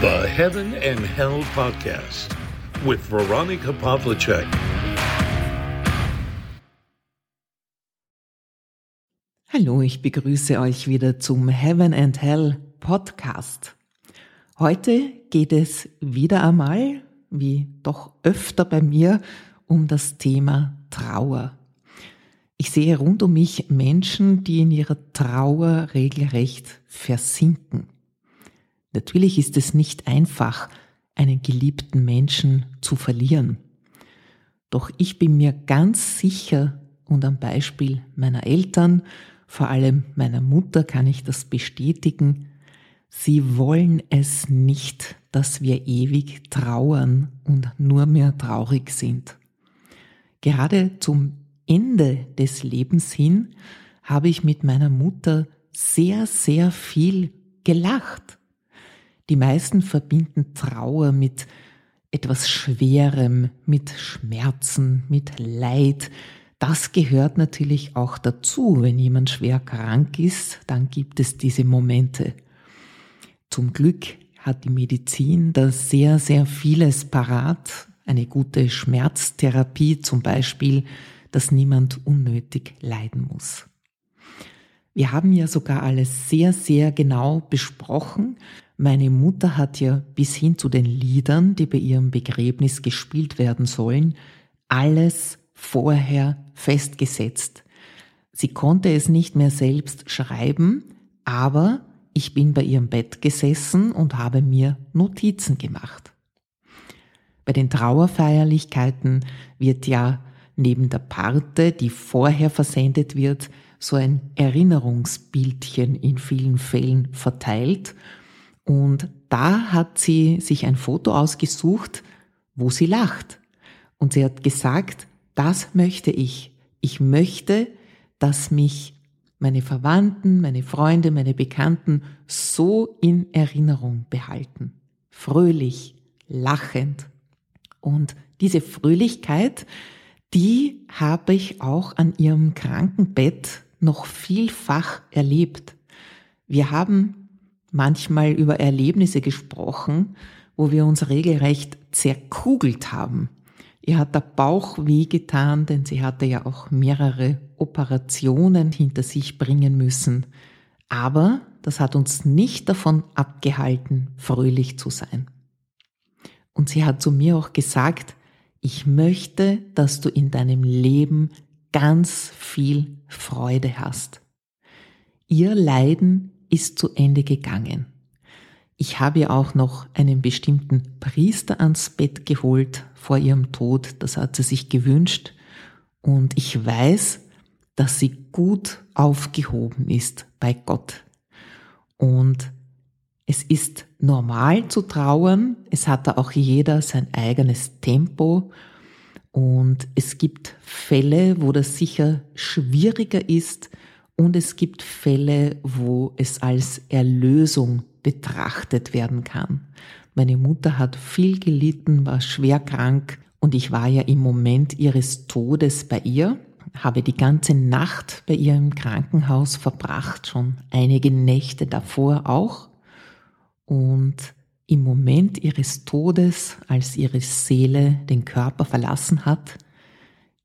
The Heaven and Hell Podcast with Veronica Pavlicek. Hallo, ich begrüße euch wieder zum Heaven and Hell Podcast. Heute geht es wieder einmal, wie doch öfter bei mir, um das Thema Trauer. Ich sehe rund um mich Menschen, die in ihrer Trauer regelrecht versinken. Natürlich ist es nicht einfach, einen geliebten Menschen zu verlieren. Doch ich bin mir ganz sicher und am Beispiel meiner Eltern, vor allem meiner Mutter kann ich das bestätigen, sie wollen es nicht, dass wir ewig trauern und nur mehr traurig sind. Gerade zum Ende des Lebens hin habe ich mit meiner Mutter sehr, sehr viel gelacht. Die meisten verbinden Trauer mit etwas Schwerem, mit Schmerzen, mit Leid. Das gehört natürlich auch dazu. Wenn jemand schwer krank ist, dann gibt es diese Momente. Zum Glück hat die Medizin da sehr, sehr vieles parat. Eine gute Schmerztherapie zum Beispiel, dass niemand unnötig leiden muss. Wir haben ja sogar alles sehr, sehr genau besprochen. Meine Mutter hat ja bis hin zu den Liedern, die bei ihrem Begräbnis gespielt werden sollen, alles vorher festgesetzt. Sie konnte es nicht mehr selbst schreiben, aber ich bin bei ihrem Bett gesessen und habe mir Notizen gemacht. Bei den Trauerfeierlichkeiten wird ja neben der Parte, die vorher versendet wird, so ein Erinnerungsbildchen in vielen Fällen verteilt und da hat sie sich ein Foto ausgesucht, wo sie lacht. Und sie hat gesagt, das möchte ich. Ich möchte, dass mich meine Verwandten, meine Freunde, meine Bekannten so in Erinnerung behalten. Fröhlich, lachend. Und diese Fröhlichkeit, die habe ich auch an ihrem Krankenbett noch vielfach erlebt. Wir haben manchmal über Erlebnisse gesprochen, wo wir uns regelrecht zerkugelt haben. Ihr hat der Bauch wehgetan, denn sie hatte ja auch mehrere Operationen hinter sich bringen müssen. Aber das hat uns nicht davon abgehalten, fröhlich zu sein. Und sie hat zu mir auch gesagt, ich möchte, dass du in deinem Leben ganz viel Freude hast. Ihr Leiden ist zu Ende gegangen. Ich habe ihr auch noch einen bestimmten Priester ans Bett geholt vor ihrem Tod. Das hat sie sich gewünscht. Und ich weiß, dass sie gut aufgehoben ist bei Gott. Und es ist normal zu trauern. Es hat da auch jeder sein eigenes Tempo. Und es gibt Fälle, wo das sicher schwieriger ist, und es gibt Fälle, wo es als Erlösung betrachtet werden kann. Meine Mutter hat viel gelitten, war schwer krank und ich war ja im Moment ihres Todes bei ihr, habe die ganze Nacht bei ihr im Krankenhaus verbracht, schon einige Nächte davor auch. Und im Moment ihres Todes, als ihre Seele den Körper verlassen hat,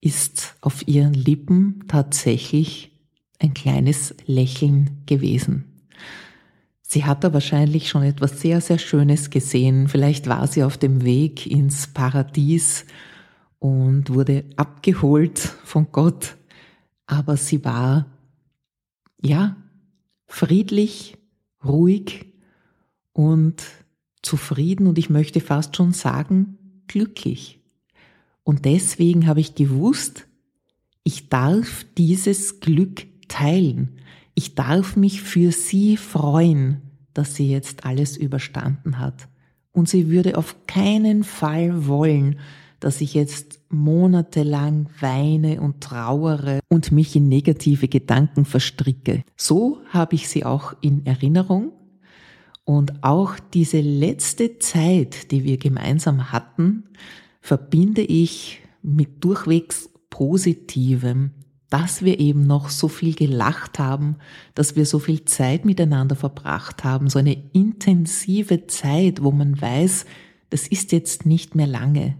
ist auf ihren Lippen tatsächlich ein kleines Lächeln gewesen. Sie hat da wahrscheinlich schon etwas sehr, sehr Schönes gesehen. Vielleicht war sie auf dem Weg ins Paradies und wurde abgeholt von Gott. Aber sie war, ja, friedlich, ruhig und zufrieden und ich möchte fast schon sagen, glücklich. Und deswegen habe ich gewusst, ich darf dieses Glück teilen. Ich darf mich für sie freuen, dass sie jetzt alles überstanden hat. Und sie würde auf keinen Fall wollen, dass ich jetzt monatelang weine und trauere und mich in negative Gedanken verstricke. So habe ich sie auch in Erinnerung. Und auch diese letzte Zeit, die wir gemeinsam hatten, verbinde ich mit durchwegs Positivem dass wir eben noch so viel gelacht haben, dass wir so viel Zeit miteinander verbracht haben, so eine intensive Zeit, wo man weiß, das ist jetzt nicht mehr lange.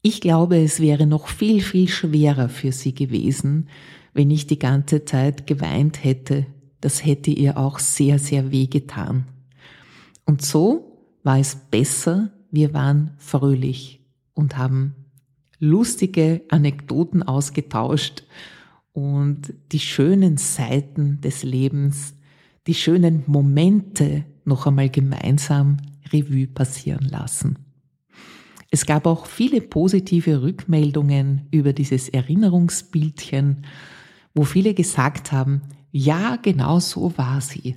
Ich glaube, es wäre noch viel, viel schwerer für sie gewesen, wenn ich die ganze Zeit geweint hätte. Das hätte ihr auch sehr, sehr weh getan. Und so war es besser, wir waren fröhlich und haben lustige Anekdoten ausgetauscht und die schönen Seiten des Lebens, die schönen Momente noch einmal gemeinsam Revue passieren lassen. Es gab auch viele positive Rückmeldungen über dieses Erinnerungsbildchen, wo viele gesagt haben, ja, genau so war sie.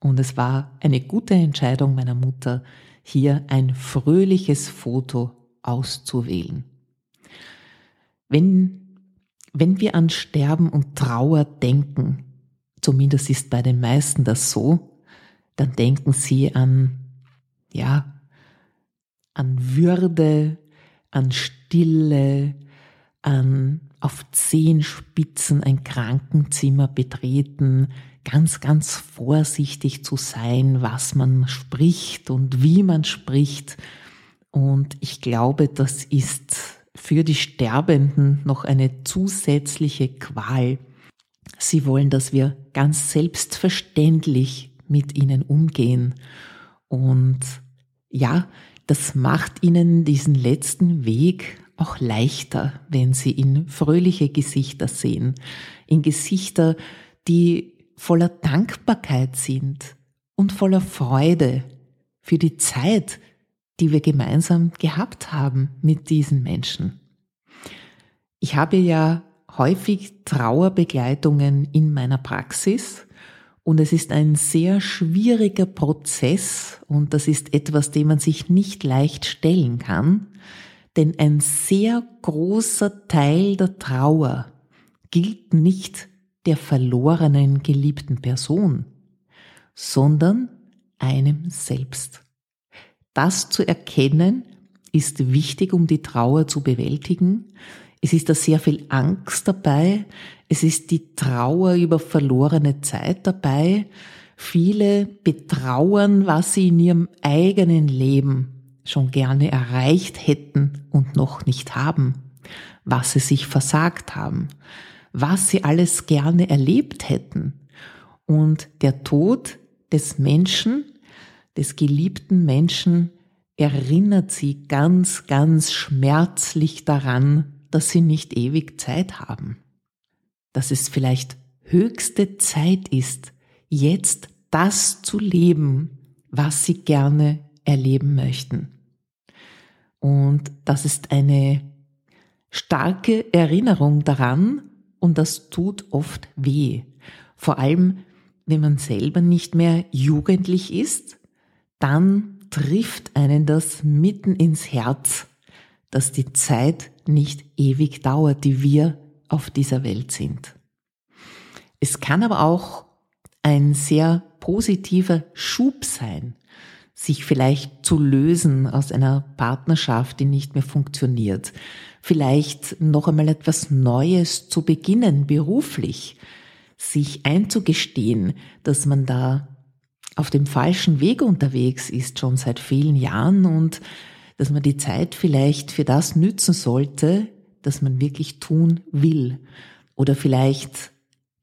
Und es war eine gute Entscheidung meiner Mutter, hier ein fröhliches Foto auszuwählen. Wenn, wenn wir an Sterben und Trauer denken, zumindest ist bei den meisten das so, dann denken sie an, ja, an Würde, an Stille, an auf Zehenspitzen ein Krankenzimmer betreten, ganz, ganz vorsichtig zu sein, was man spricht und wie man spricht. Und ich glaube, das ist für die Sterbenden noch eine zusätzliche Qual. Sie wollen, dass wir ganz selbstverständlich mit ihnen umgehen. Und ja, das macht ihnen diesen letzten Weg auch leichter, wenn sie in fröhliche Gesichter sehen, in Gesichter, die voller Dankbarkeit sind und voller Freude für die Zeit, die wir gemeinsam gehabt haben mit diesen Menschen. Ich habe ja häufig Trauerbegleitungen in meiner Praxis und es ist ein sehr schwieriger Prozess und das ist etwas, dem man sich nicht leicht stellen kann, denn ein sehr großer Teil der Trauer gilt nicht der verlorenen geliebten Person, sondern einem selbst. Das zu erkennen ist wichtig, um die Trauer zu bewältigen. Es ist da sehr viel Angst dabei. Es ist die Trauer über verlorene Zeit dabei. Viele betrauern, was sie in ihrem eigenen Leben schon gerne erreicht hätten und noch nicht haben, was sie sich versagt haben, was sie alles gerne erlebt hätten. Und der Tod des Menschen des geliebten Menschen erinnert sie ganz, ganz schmerzlich daran, dass sie nicht ewig Zeit haben. Dass es vielleicht höchste Zeit ist, jetzt das zu leben, was sie gerne erleben möchten. Und das ist eine starke Erinnerung daran und das tut oft weh. Vor allem, wenn man selber nicht mehr jugendlich ist dann trifft einen das mitten ins Herz, dass die Zeit nicht ewig dauert, die wir auf dieser Welt sind. Es kann aber auch ein sehr positiver Schub sein, sich vielleicht zu lösen aus einer Partnerschaft, die nicht mehr funktioniert, vielleicht noch einmal etwas Neues zu beginnen, beruflich, sich einzugestehen, dass man da auf dem falschen Weg unterwegs ist, schon seit vielen Jahren und dass man die Zeit vielleicht für das nützen sollte, das man wirklich tun will. Oder vielleicht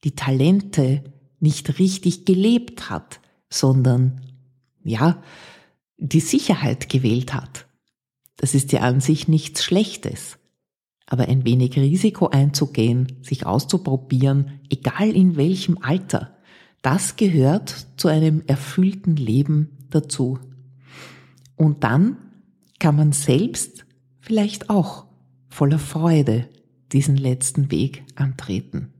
die Talente nicht richtig gelebt hat, sondern, ja, die Sicherheit gewählt hat. Das ist ja an sich nichts Schlechtes. Aber ein wenig Risiko einzugehen, sich auszuprobieren, egal in welchem Alter, das gehört zu einem erfüllten Leben dazu. Und dann kann man selbst vielleicht auch voller Freude diesen letzten Weg antreten.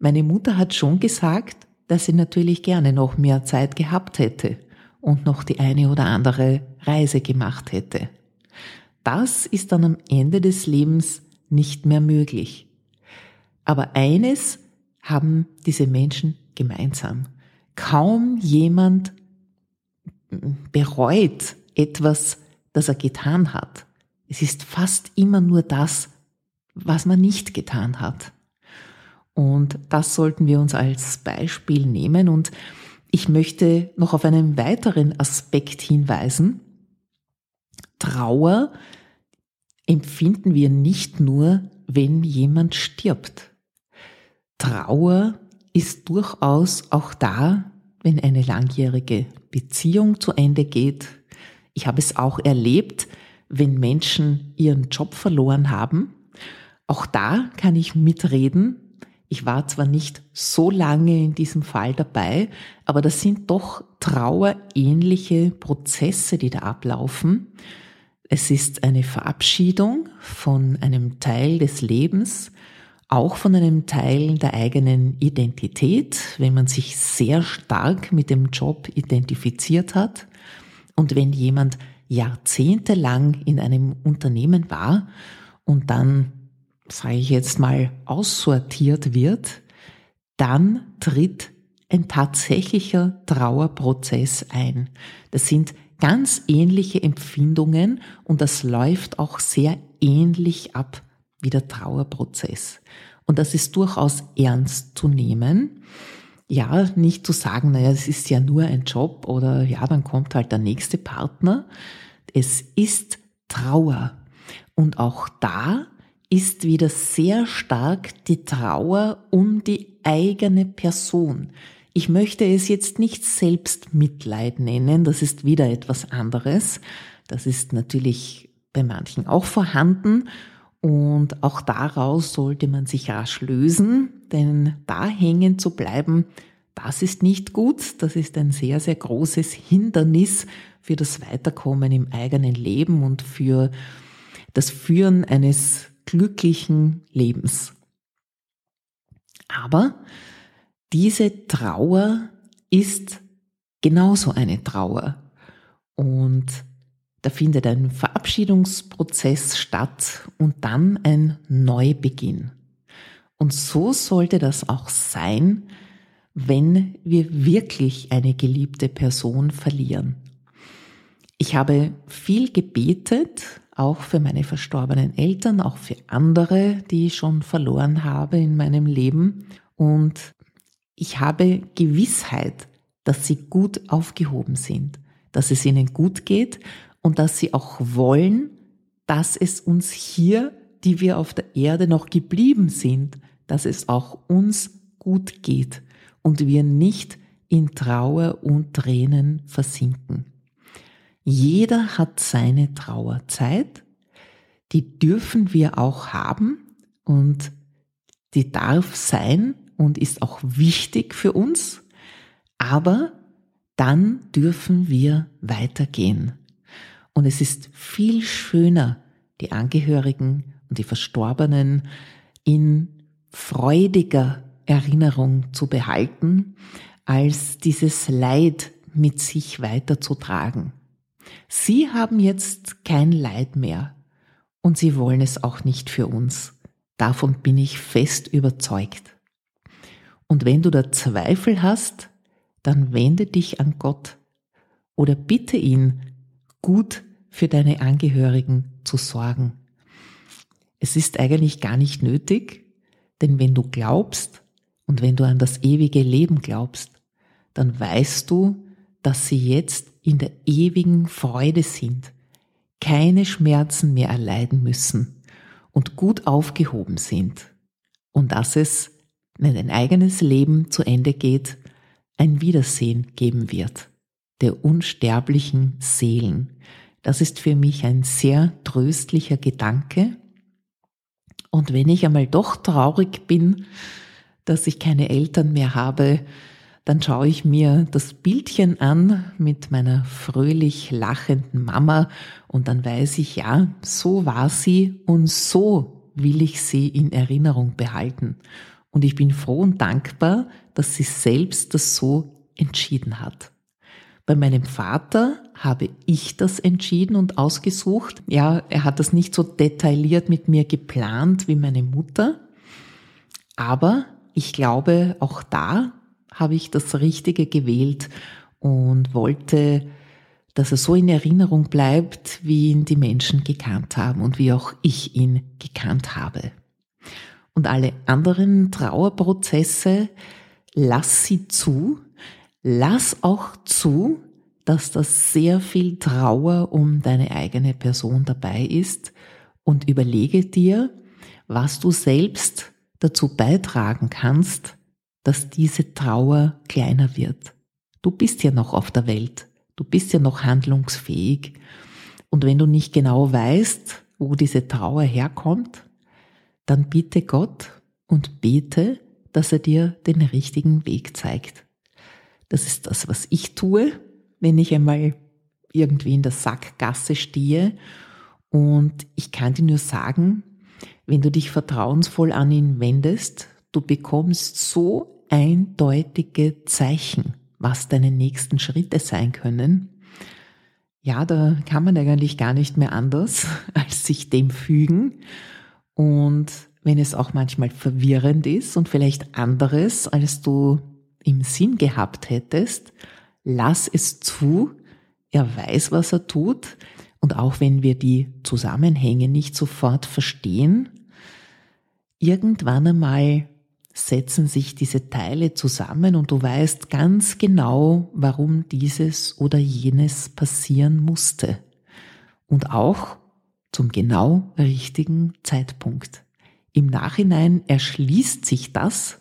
Meine Mutter hat schon gesagt, dass sie natürlich gerne noch mehr Zeit gehabt hätte und noch die eine oder andere Reise gemacht hätte. Das ist dann am Ende des Lebens nicht mehr möglich. Aber eines haben diese Menschen gemeinsam. Kaum jemand bereut etwas, das er getan hat. Es ist fast immer nur das, was man nicht getan hat. Und das sollten wir uns als Beispiel nehmen. Und ich möchte noch auf einen weiteren Aspekt hinweisen. Trauer empfinden wir nicht nur, wenn jemand stirbt. Trauer ist durchaus auch da, wenn eine langjährige Beziehung zu Ende geht. Ich habe es auch erlebt, wenn Menschen ihren Job verloren haben. Auch da kann ich mitreden. Ich war zwar nicht so lange in diesem Fall dabei, aber das sind doch trauerähnliche Prozesse, die da ablaufen. Es ist eine Verabschiedung von einem Teil des Lebens, auch von einem Teil der eigenen Identität, wenn man sich sehr stark mit dem Job identifiziert hat und wenn jemand jahrzehntelang in einem Unternehmen war und dann, sage ich jetzt mal, aussortiert wird, dann tritt ein tatsächlicher Trauerprozess ein. Das sind ganz ähnliche Empfindungen und das läuft auch sehr ähnlich ab wie der Trauerprozess. Und das ist durchaus ernst zu nehmen. Ja, nicht zu sagen, naja, es ist ja nur ein Job oder ja, dann kommt halt der nächste Partner. Es ist Trauer. Und auch da ist wieder sehr stark die Trauer um die eigene Person. Ich möchte es jetzt nicht Selbstmitleid nennen, das ist wieder etwas anderes. Das ist natürlich bei manchen auch vorhanden und auch daraus sollte man sich rasch lösen, denn da hängen zu bleiben, das ist nicht gut. Das ist ein sehr, sehr großes Hindernis für das Weiterkommen im eigenen Leben und für das Führen eines glücklichen Lebens. Aber diese Trauer ist genauso eine Trauer. Und da findet ein Verabschiedungsprozess statt und dann ein Neubeginn. Und so sollte das auch sein, wenn wir wirklich eine geliebte Person verlieren. Ich habe viel gebetet, auch für meine verstorbenen Eltern, auch für andere, die ich schon verloren habe in meinem Leben. Und ich habe Gewissheit, dass sie gut aufgehoben sind, dass es ihnen gut geht und dass sie auch wollen, dass es uns hier, die wir auf der Erde noch geblieben sind, dass es auch uns gut geht und wir nicht in Trauer und Tränen versinken. Jeder hat seine Trauerzeit, die dürfen wir auch haben und die darf sein und ist auch wichtig für uns, aber dann dürfen wir weitergehen. Und es ist viel schöner, die Angehörigen und die Verstorbenen in freudiger Erinnerung zu behalten, als dieses Leid mit sich weiterzutragen. Sie haben jetzt kein Leid mehr und sie wollen es auch nicht für uns. Davon bin ich fest überzeugt. Und wenn du da Zweifel hast, dann wende dich an Gott oder bitte ihn, gut für deine Angehörigen zu sorgen. Es ist eigentlich gar nicht nötig, denn wenn du glaubst und wenn du an das ewige Leben glaubst, dann weißt du, dass sie jetzt in der ewigen Freude sind, keine Schmerzen mehr erleiden müssen und gut aufgehoben sind und dass es, wenn dein eigenes Leben zu Ende geht, ein Wiedersehen geben wird der unsterblichen Seelen. Das ist für mich ein sehr tröstlicher Gedanke. Und wenn ich einmal doch traurig bin, dass ich keine Eltern mehr habe, dann schaue ich mir das Bildchen an mit meiner fröhlich lachenden Mama und dann weiß ich, ja, so war sie und so will ich sie in Erinnerung behalten. Und ich bin froh und dankbar, dass sie selbst das so entschieden hat. Bei meinem Vater habe ich das entschieden und ausgesucht. Ja, er hat das nicht so detailliert mit mir geplant wie meine Mutter. Aber ich glaube, auch da habe ich das Richtige gewählt und wollte, dass er so in Erinnerung bleibt, wie ihn die Menschen gekannt haben und wie auch ich ihn gekannt habe. und alle anderen Trauerprozesse, lass sie zu. Lass auch zu, dass da sehr viel Trauer um deine eigene Person dabei ist und überlege dir, was du selbst dazu beitragen kannst, dass diese Trauer kleiner wird. Du bist ja noch auf der Welt, du bist ja noch handlungsfähig und wenn du nicht genau weißt, wo diese Trauer herkommt, dann bitte Gott und bete, dass er dir den richtigen Weg zeigt. Das ist das, was ich tue, wenn ich einmal irgendwie in der Sackgasse stehe. Und ich kann dir nur sagen, wenn du dich vertrauensvoll an ihn wendest, du bekommst so eindeutige Zeichen, was deine nächsten Schritte sein können. Ja, da kann man eigentlich gar nicht mehr anders, als sich dem fügen. Und wenn es auch manchmal verwirrend ist und vielleicht anderes, als du im Sinn gehabt hättest, lass es zu, er weiß, was er tut, und auch wenn wir die Zusammenhänge nicht sofort verstehen, irgendwann einmal setzen sich diese Teile zusammen und du weißt ganz genau, warum dieses oder jenes passieren musste. Und auch zum genau richtigen Zeitpunkt. Im Nachhinein erschließt sich das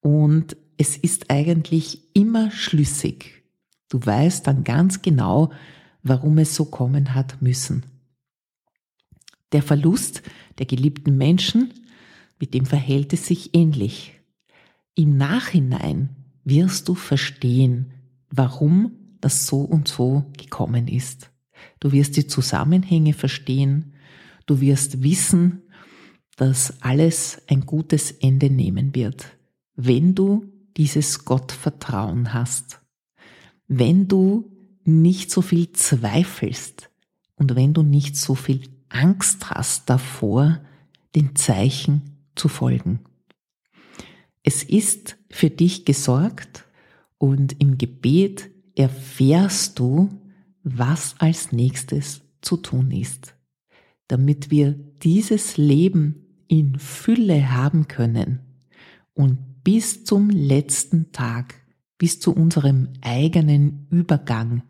und es ist eigentlich immer schlüssig. Du weißt dann ganz genau, warum es so kommen hat müssen. Der Verlust der geliebten Menschen, mit dem verhält es sich ähnlich. Im Nachhinein wirst du verstehen, warum das so und so gekommen ist. Du wirst die Zusammenhänge verstehen, du wirst wissen, dass alles ein gutes Ende nehmen wird, wenn du dieses Gottvertrauen hast, wenn du nicht so viel zweifelst und wenn du nicht so viel Angst hast davor, den Zeichen zu folgen. Es ist für dich gesorgt und im Gebet erfährst du, was als nächstes zu tun ist, damit wir dieses Leben in Fülle haben können und bis zum letzten Tag, bis zu unserem eigenen Übergang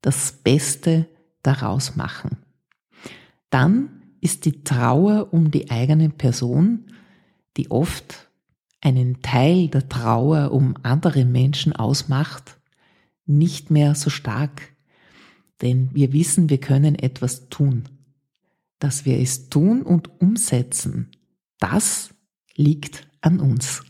das Beste daraus machen. Dann ist die Trauer um die eigene Person, die oft einen Teil der Trauer um andere Menschen ausmacht, nicht mehr so stark, denn wir wissen, wir können etwas tun. Dass wir es tun und umsetzen, das liegt an uns.